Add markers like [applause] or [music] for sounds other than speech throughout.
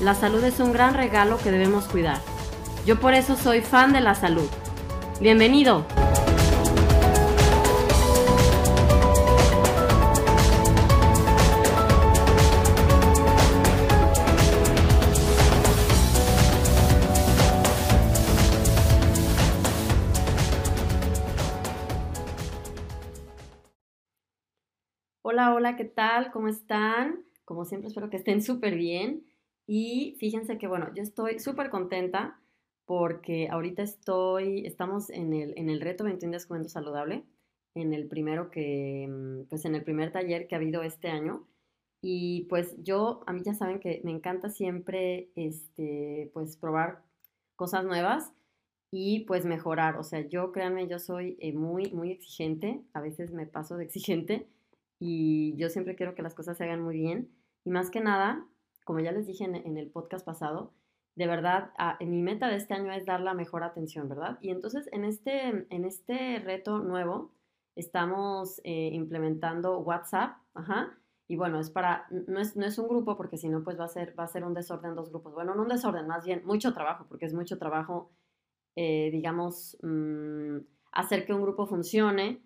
la salud es un gran regalo que debemos cuidar. Yo por eso soy fan de la salud. Bienvenido. Hola, hola, ¿qué tal? ¿Cómo están? Como siempre espero que estén súper bien. Y fíjense que, bueno, yo estoy súper contenta porque ahorita estoy, estamos en el, en el reto 21 días comiendo saludable, en el primero que, mm, pues en el primer taller que ha habido este año. Y pues yo, a mí ya saben que me encanta siempre, este, pues probar cosas nuevas y pues mejorar. O sea, yo créanme, yo soy eh, muy, muy exigente, a veces me paso de [laughs] exigente y yo siempre quiero que las cosas se hagan muy bien. Y más que nada, como ya les dije en, el podcast pasado, de verdad, mi meta de este año es dar la mejor atención, ¿verdad? Y entonces en este, en este reto nuevo estamos eh, implementando WhatsApp, ajá, y bueno, es para, no es, no es un grupo porque si no, pues va a, ser, va a ser un desorden dos grupos. Bueno, no un desorden, más bien mucho trabajo, porque es mucho trabajo, eh, digamos, mm, hacer que un grupo funcione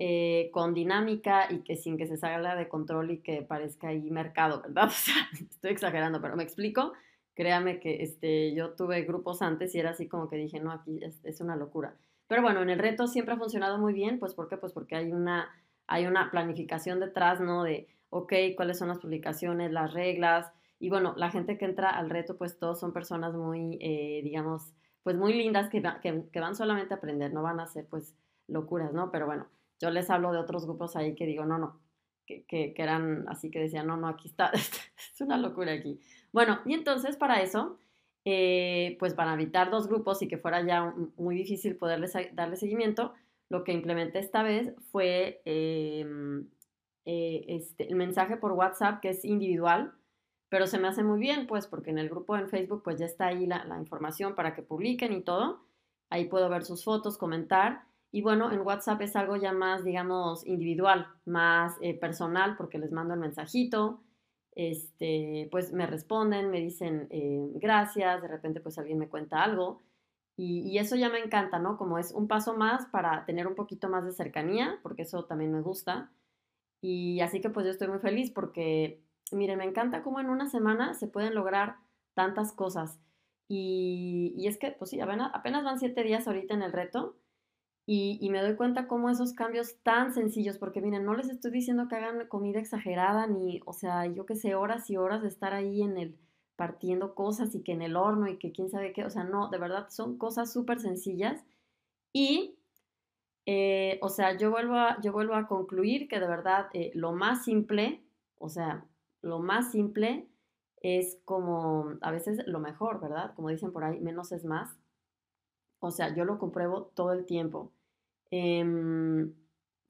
eh, con dinámica y que sin que se salga de control y que parezca ahí mercado, ¿verdad? [laughs] O sea, estoy exagerando, pero me explico. Créame que este, yo tuve grupos antes y era así como que dije, no, aquí es, una locura. Pero bueno, en el reto siempre ha funcionado muy bien, pues ¿por qué? Pues porque hay una, hay una planificación detrás, ¿no? De, ok, cuáles son las publicaciones, las reglas. Y bueno, la gente que entra al reto, pues todos son personas muy, eh, digamos, pues muy lindas que, que, que, van solamente a aprender, no van a hacer pues locuras, ¿no? Pero bueno, yo les hablo de otros grupos ahí que digo, no, no, que, que, eran así que decían, no, no, aquí está, [laughs] es una locura aquí. Bueno, y entonces para eso, eh, pues para evitar dos grupos y que fuera ya muy difícil poderles darle seguimiento, lo que implementé esta vez fue em, eh, este, el mensaje por WhatsApp que es individual, pero se me hace muy bien, pues porque en el grupo en Facebook pues ya está ahí la información para que publiquen y todo. Ahí puedo ver sus fotos, comentar y bueno, en WhatsApp es algo ya más, digamos, individual, más eh, personal, porque les mando el mensajito, este, pues me responden, me dicen eh, gracias, de repente pues alguien me cuenta algo. Y, eso ya me encanta, ¿no? Como es un paso más para tener un poquito más de cercanía, porque eso también me gusta. Y así que pues yo estoy muy feliz porque, miren, me encanta cómo en una semana se pueden lograr tantas cosas. Y, y es que, pues sí, apenas, apenas van siete días ahorita en el reto y, me doy cuenta cómo esos cambios tan sencillos, porque miren, no les estoy diciendo que hagan comida exagerada, ni, o sea, yo que sé, horas y horas de estar ahí en el partiendo cosas y que en el horno y que quién sabe qué, o sea, no, de verdad son cosas súper sencillas. Y, eh, o sea, yo vuelvo, a, yo vuelvo a concluir que de verdad eh, lo más simple, o sea, lo más simple es como a veces lo mejor, ¿verdad? Como dicen por ahí, menos es más. O sea, yo lo compruebo todo el tiempo. Em,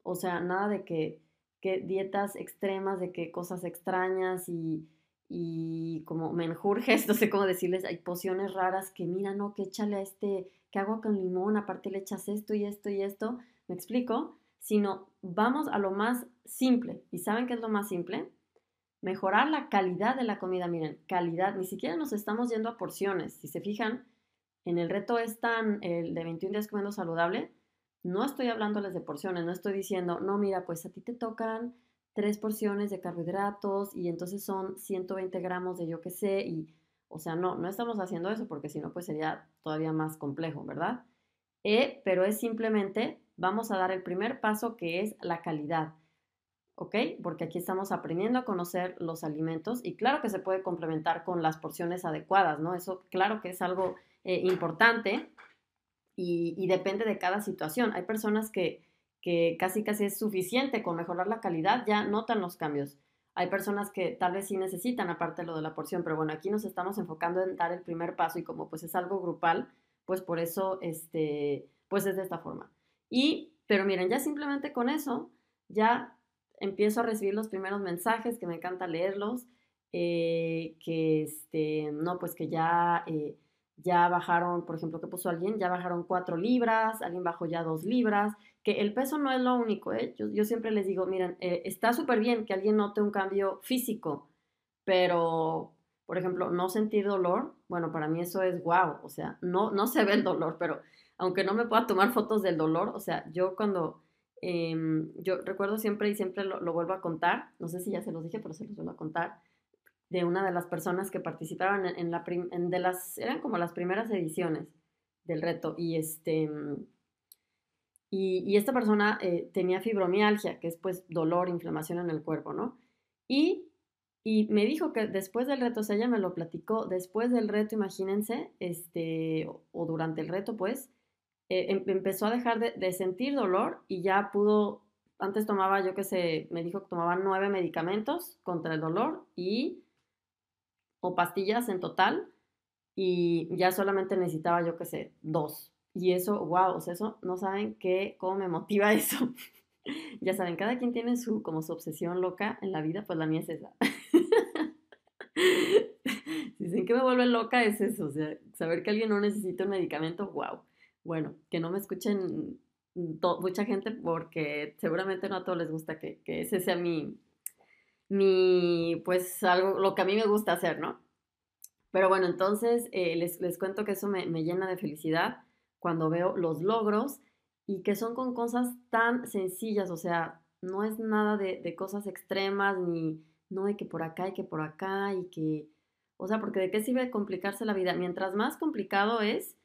o sea, nada de que, que, dietas extremas, de que cosas extrañas y, y como menjurjes, [laughs] no sé cómo decirles, hay pociones raras que mira, no, que échale a este, que agua con limón, aparte le echas esto y esto y esto, me explico, sino vamos a lo más simple. ¿Y saben qué es lo más simple? Mejorar la calidad de la comida, miren, calidad, ni siquiera nos estamos yendo a porciones, si se fijan, en el reto es tan, el de 21 días comiendo saludable, no estoy hablándoles de porciones, no estoy diciendo, no, mira, pues a ti te tocan tres porciones de carbohidratos y entonces son 120 gramos de yo qué sé y, o sea, no, no estamos haciendo eso porque si no, pues sería todavía más complejo, ¿verdad? eh, pero es simplemente, vamos a dar el primer paso que es la calidad. ¿ok? Porque aquí estamos aprendiendo a conocer los alimentos y claro que se puede complementar con las porciones adecuadas, ¿no? Eso claro que es algo eh, importante y, depende de cada situación. Hay personas que, que casi casi es suficiente con mejorar la calidad, ya notan los cambios. Hay personas que tal vez sí necesitan aparte lo de la porción, pero bueno, aquí nos estamos enfocando en dar el primer paso y como pues es algo grupal, pues por eso, este, pues es de esta forma. Y, pero miren, ya simplemente con eso, ya empiezo a recibir los primeros mensajes, que me encanta leerlos, eh, que este, no, pues que ya, eh, ya bajaron, por ejemplo, que puso alguien, ya bajaron cuatro libras, alguien bajó ya dos libras, que el peso no es lo único, ¿eh? yo, siempre les digo, miren, eh, está súper bien que alguien note un cambio físico, pero, por ejemplo, no sentir dolor, bueno, para mí eso es wow, o sea, no, no se ve el dolor, pero aunque no me pueda tomar fotos del dolor, o sea, yo cuando Em, yo recuerdo siempre y siempre lo, vuelvo a contar, no sé si ya se los dije, pero se los vuelvo a contar, de una de las personas que participaron en, la de las, eran como las primeras ediciones del reto y este... Y, esta persona eh, tenía fibromialgia, que es pues dolor, inflamación en el cuerpo, ¿no? Y, y me dijo que después del reto, o sea, ella me lo platicó, después del reto, imagínense, este, o durante el reto, pues, eh, em, empezó a dejar de, sentir dolor y ya pudo, antes tomaba, yo qué sé, me dijo que tomaba nueve medicamentos contra el dolor y, o pastillas en total, y ya solamente necesitaba, yo qué sé, dos. Y eso, wow, o sea, eso, no saben qué, cómo me motiva [laughs] eso. ya saben, cada quien tiene su, como su obsesión loca en la vida, pues la mía es esa. [laughs] Dicen que me vuelve loca es eso, o sea, saber que alguien no necesita un medicamento, wow bueno, que no me escuchen mucha gente porque seguramente no a todos les gusta que, ese sea mi, mi, pues algo, lo que a mí me gusta hacer, ¿no? Pero bueno, entonces eh, les, cuento que eso me, llena de felicidad cuando veo los logros y que son con cosas tan sencillas, o sea, no es nada de, de cosas extremas, ni no hay que por acá y que por acá y que, o sea, porque de qué sirve complicarse la vida. Mientras más complicado es,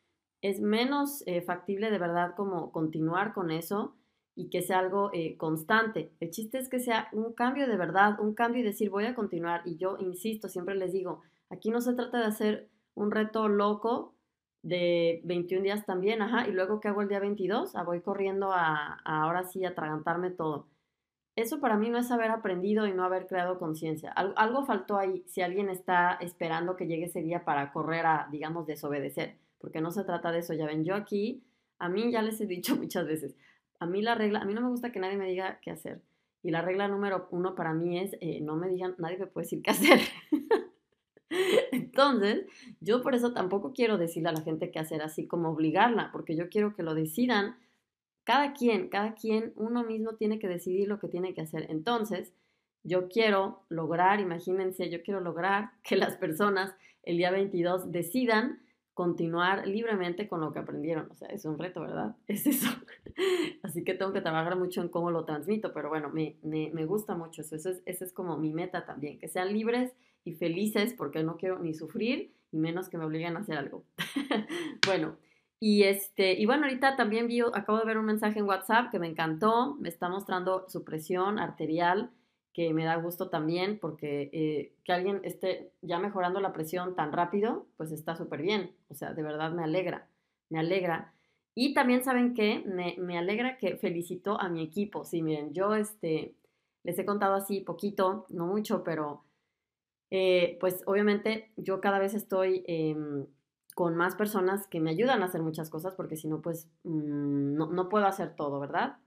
es menos eh, factible de verdad como continuar con eso y que sea algo eh, constante. El chiste es que sea un cambio de verdad, un cambio y decir voy a continuar. Y yo insisto, siempre les digo, aquí no se trata de hacer un reto loco de 21 días también, ajá, y luego que hago el día 22, ah, voy corriendo a, ahora sí atragantarme todo. Eso para mí no es haber aprendido y no haber creado conciencia. algo faltó ahí si alguien está esperando que llegue ese día para correr a, digamos, desobedecer porque no se trata de eso, ya ven, yo aquí, a mí ya les he dicho [laughs] muchas veces, a mí la regla, a mí no me gusta que nadie me diga qué hacer. Y la regla número uno para mí es, eh, no me digan, nadie me puede decir qué hacer. [laughs] Entonces, yo por eso tampoco quiero decirle a la gente qué hacer, así como obligarla, porque yo quiero que lo decidan cada quien, cada quien, uno mismo tiene que decidir lo que tiene que hacer. Entonces, yo quiero lograr, imagínense, yo quiero lograr que las personas el día 22 decidan continuar libremente con lo que aprendieron. O sea, es un reto, ¿verdad? [laughs] Es eso. Así que tengo que trabajar mucho en cómo lo transmito, pero bueno, me, me, gusta mucho eso. Eso es, esa es como mi meta también, que sean libres y felices porque no quiero ni sufrir y menos que me obliguen a hacer algo. [laughs] bueno, y, este, y bueno, ahorita también vi, acabo de ver un mensaje en WhatsApp que me encantó, me está mostrando su presión arterial que me da gusto también porque eh, que alguien esté ya mejorando la presión tan rápido, pues está súper bien. O sea, de verdad me alegra, me alegra. Y también saben que me, me, alegra que felicito a mi equipo. Sí, miren, yo este, les he contado así poquito, no mucho, pero eh, pues obviamente yo cada vez estoy em, con más personas que me ayudan a hacer muchas cosas porque si no, pues mm, no, no puedo hacer todo, ¿verdad?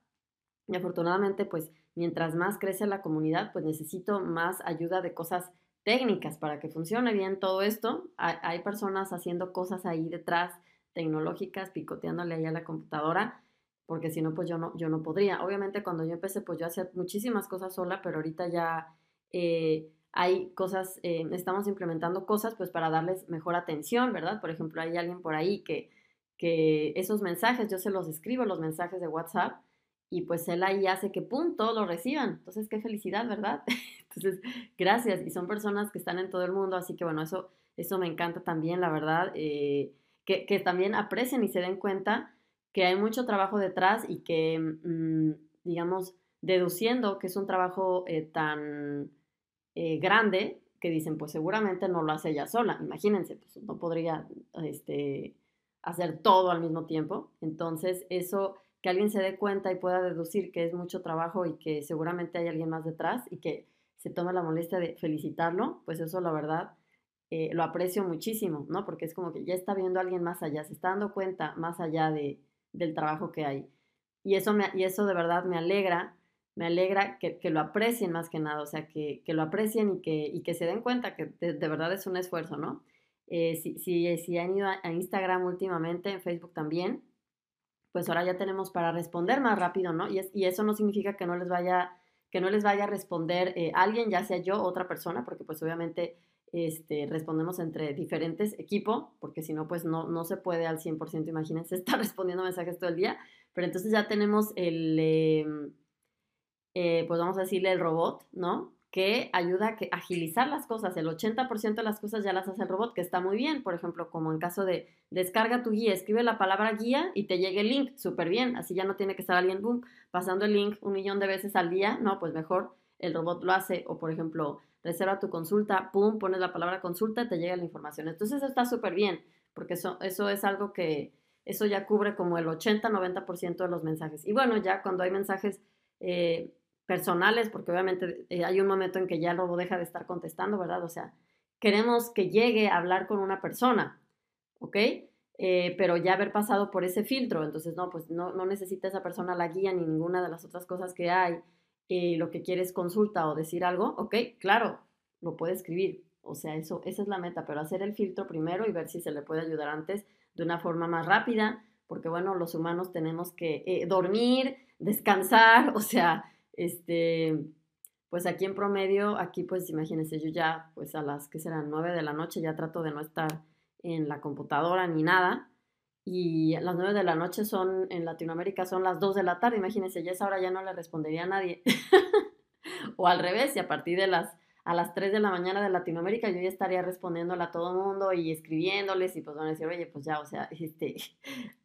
Y afortunadamente, pues mientras más crece la comunidad, pues necesito más ayuda de cosas técnicas para que funcione bien todo esto. Hay, personas haciendo cosas ahí detrás, tecnológicas, picoteándole ahí a la computadora, porque si no, pues yo no, yo no podría. Obviamente cuando yo empecé, pues yo hacía muchísimas cosas sola, pero ahorita ya eh, hay cosas, eh, estamos implementando cosas pues para darles mejor atención, ¿verdad? Por ejemplo, hay alguien por ahí que, que esos mensajes, yo se los escribo, los mensajes de WhatsApp, y pues él ahí hace que pum, todos lo reciban. Entonces, qué felicidad, ¿verdad? [laughs] Entonces, gracias. Y son personas que están en todo el mundo, así que bueno, eso, eso me encanta también, la verdad, eh, que, que, también aprecien y se den cuenta que hay mucho trabajo detrás y que, mm, digamos, deduciendo que es un trabajo eh, tan eh, grande, que dicen, pues seguramente no lo hace ella sola. Imagínense, pues no podría este, hacer todo al mismo tiempo. Entonces, eso, que alguien se dé cuenta y pueda deducir que es mucho trabajo y que seguramente hay alguien más detrás y que se tome la molestia de felicitarlo, pues eso la verdad eh, lo aprecio muchísimo, ¿no? Porque es como que ya está viendo a alguien más allá, se está dando cuenta más allá de, del trabajo que hay. Y eso, me, y eso de verdad me alegra, me alegra que, lo aprecien más que nada, o sea, que, lo aprecien y que, y que se den cuenta que de, verdad es un esfuerzo, ¿no? Eh, si, si, si, han ido a, Instagram últimamente, en Facebook también, pues ahora ya tenemos para responder más rápido, ¿no? Y, eso no significa que no les vaya, que no les vaya a responder eh, alguien, ya sea yo o otra persona, porque pues obviamente este, respondemos entre diferentes equipos, porque si no, pues no, no se puede al 100%, imagínense, [laughs] estar respondiendo mensajes todo el día, pero entonces ya tenemos el, em, eh, pues vamos a decirle el robot, ¿no? Que ayuda a agilizar las cosas, el 80% de las cosas ya las hace el robot, que está muy bien, por ejemplo, como en caso de descarga tu guía, escribe la palabra guía y te llegue el link, súper bien, así ya no tiene que estar alguien, boom, pasando el link un millón de veces al día, no, pues mejor el robot lo hace, o por ejemplo, reserva tu consulta, pum, pones la palabra consulta te llega la información. Entonces eso está súper bien, porque eso, eso es algo que, eso ya cubre como el 80-90% de los mensajes. Y bueno, ya cuando hay mensajes eh, personales, porque obviamente eh, hay un momento en que ya el robot deja de estar contestando, ¿verdad? O sea, queremos que llegue a hablar con una persona, ¿ok? Eh, pero ya haber pasado por ese filtro, entonces no, pues no, no necesita esa persona la guía ni ninguna de las otras cosas que hay y lo que quieres consulta o decir algo, ok, claro, lo puede escribir. O sea, eso, esa es la meta, pero hacer el filtro primero y ver si se le puede ayudar antes de una forma más rápida, porque bueno, los humanos tenemos que eh, dormir, descansar, [laughs] o sea, este, pues aquí en promedio, aquí pues imagínense, yo ya pues a las que serán nueve de la noche ya trato de no estar en la computadora ni nada, y las 9 de la noche son, en Latinoamérica son las 2 de la tarde, imagínense, ya esa hora ya no le respondería a nadie. [laughs] o al revés, y a partir de las, a las 3 de la mañana de Latinoamérica yo ya estaría respondiéndole a todo el mundo y escribiéndoles y pues van a decir, oye, pues ya, o sea, [laughs] este,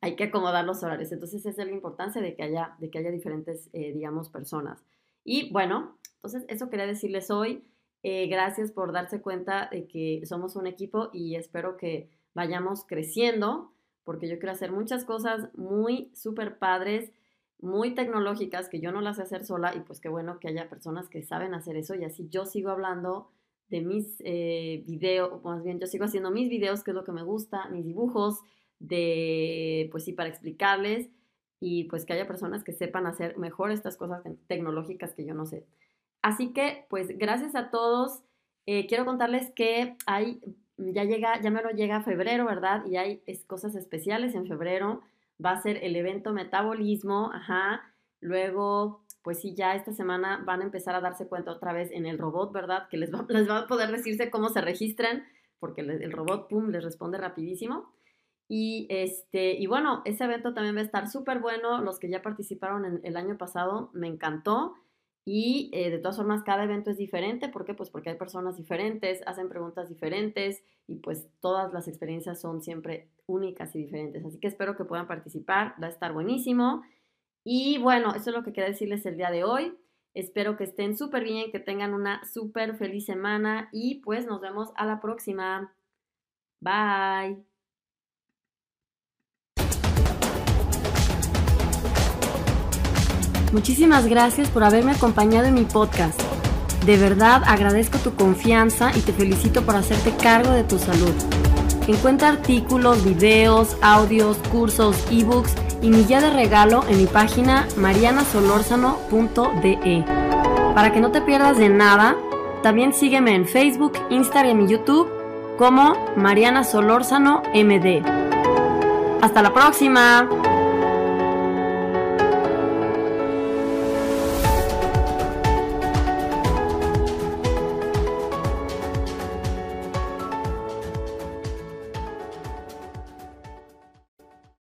hay que acomodar los horarios. Entonces esa es la importancia de que haya, de que haya diferentes, eh, digamos, personas. Y bueno, entonces eso quería decirles hoy. Eh, gracias por darse cuenta de que somos un equipo y espero que vayamos creciendo porque yo quiero hacer muchas cosas muy súper padres, muy tecnológicas, que yo no las sé hacer sola y pues qué bueno que haya personas que saben hacer eso y así yo sigo hablando de mis eh, videos, más bien yo sigo haciendo mis videos, que es lo que me gusta, mis dibujos, de, pues sí, para explicarles y pues que haya personas que sepan hacer mejor estas cosas tecnológicas que yo no sé. Así que, pues gracias a todos. Eh, quiero contarles que hay ya llega, ya me lo llega febrero, ¿verdad? Y hay cosas especiales en febrero. Va a ser el evento Metabolismo, ajá. Luego, pues sí, ya esta semana van a empezar a darse cuenta otra vez en el robot, ¿verdad? Que les va, [laughs] les va a poder decirse cómo se registran, porque el robot, pum, les responde rapidísimo. Y, este, y bueno, ese evento también va a estar súper bueno. Los que ya participaron en el año pasado, me encantó. Y eh, de todas formas, cada evento es diferente. ¿Por qué? Pues porque hay personas diferentes, hacen preguntas diferentes y pues todas las experiencias son siempre únicas y diferentes. Así que espero que puedan participar, va a estar buenísimo. Y bueno, eso es lo que quería decirles el día de hoy. Espero que estén súper bien, que tengan una súper feliz semana y pues nos vemos a la próxima. Bye. Muchísimas gracias por haberme acompañado en mi podcast. De verdad agradezco tu confianza y te felicito por hacerte cargo de tu salud. Encuentra artículos, videos, audios, cursos, ebooks y mi guía de regalo en mi página marianasolorzano.de. Para que no te pierdas de nada, también sígueme en Facebook, Instagram y YouTube como Mariana Solórzano MD. Hasta la próxima.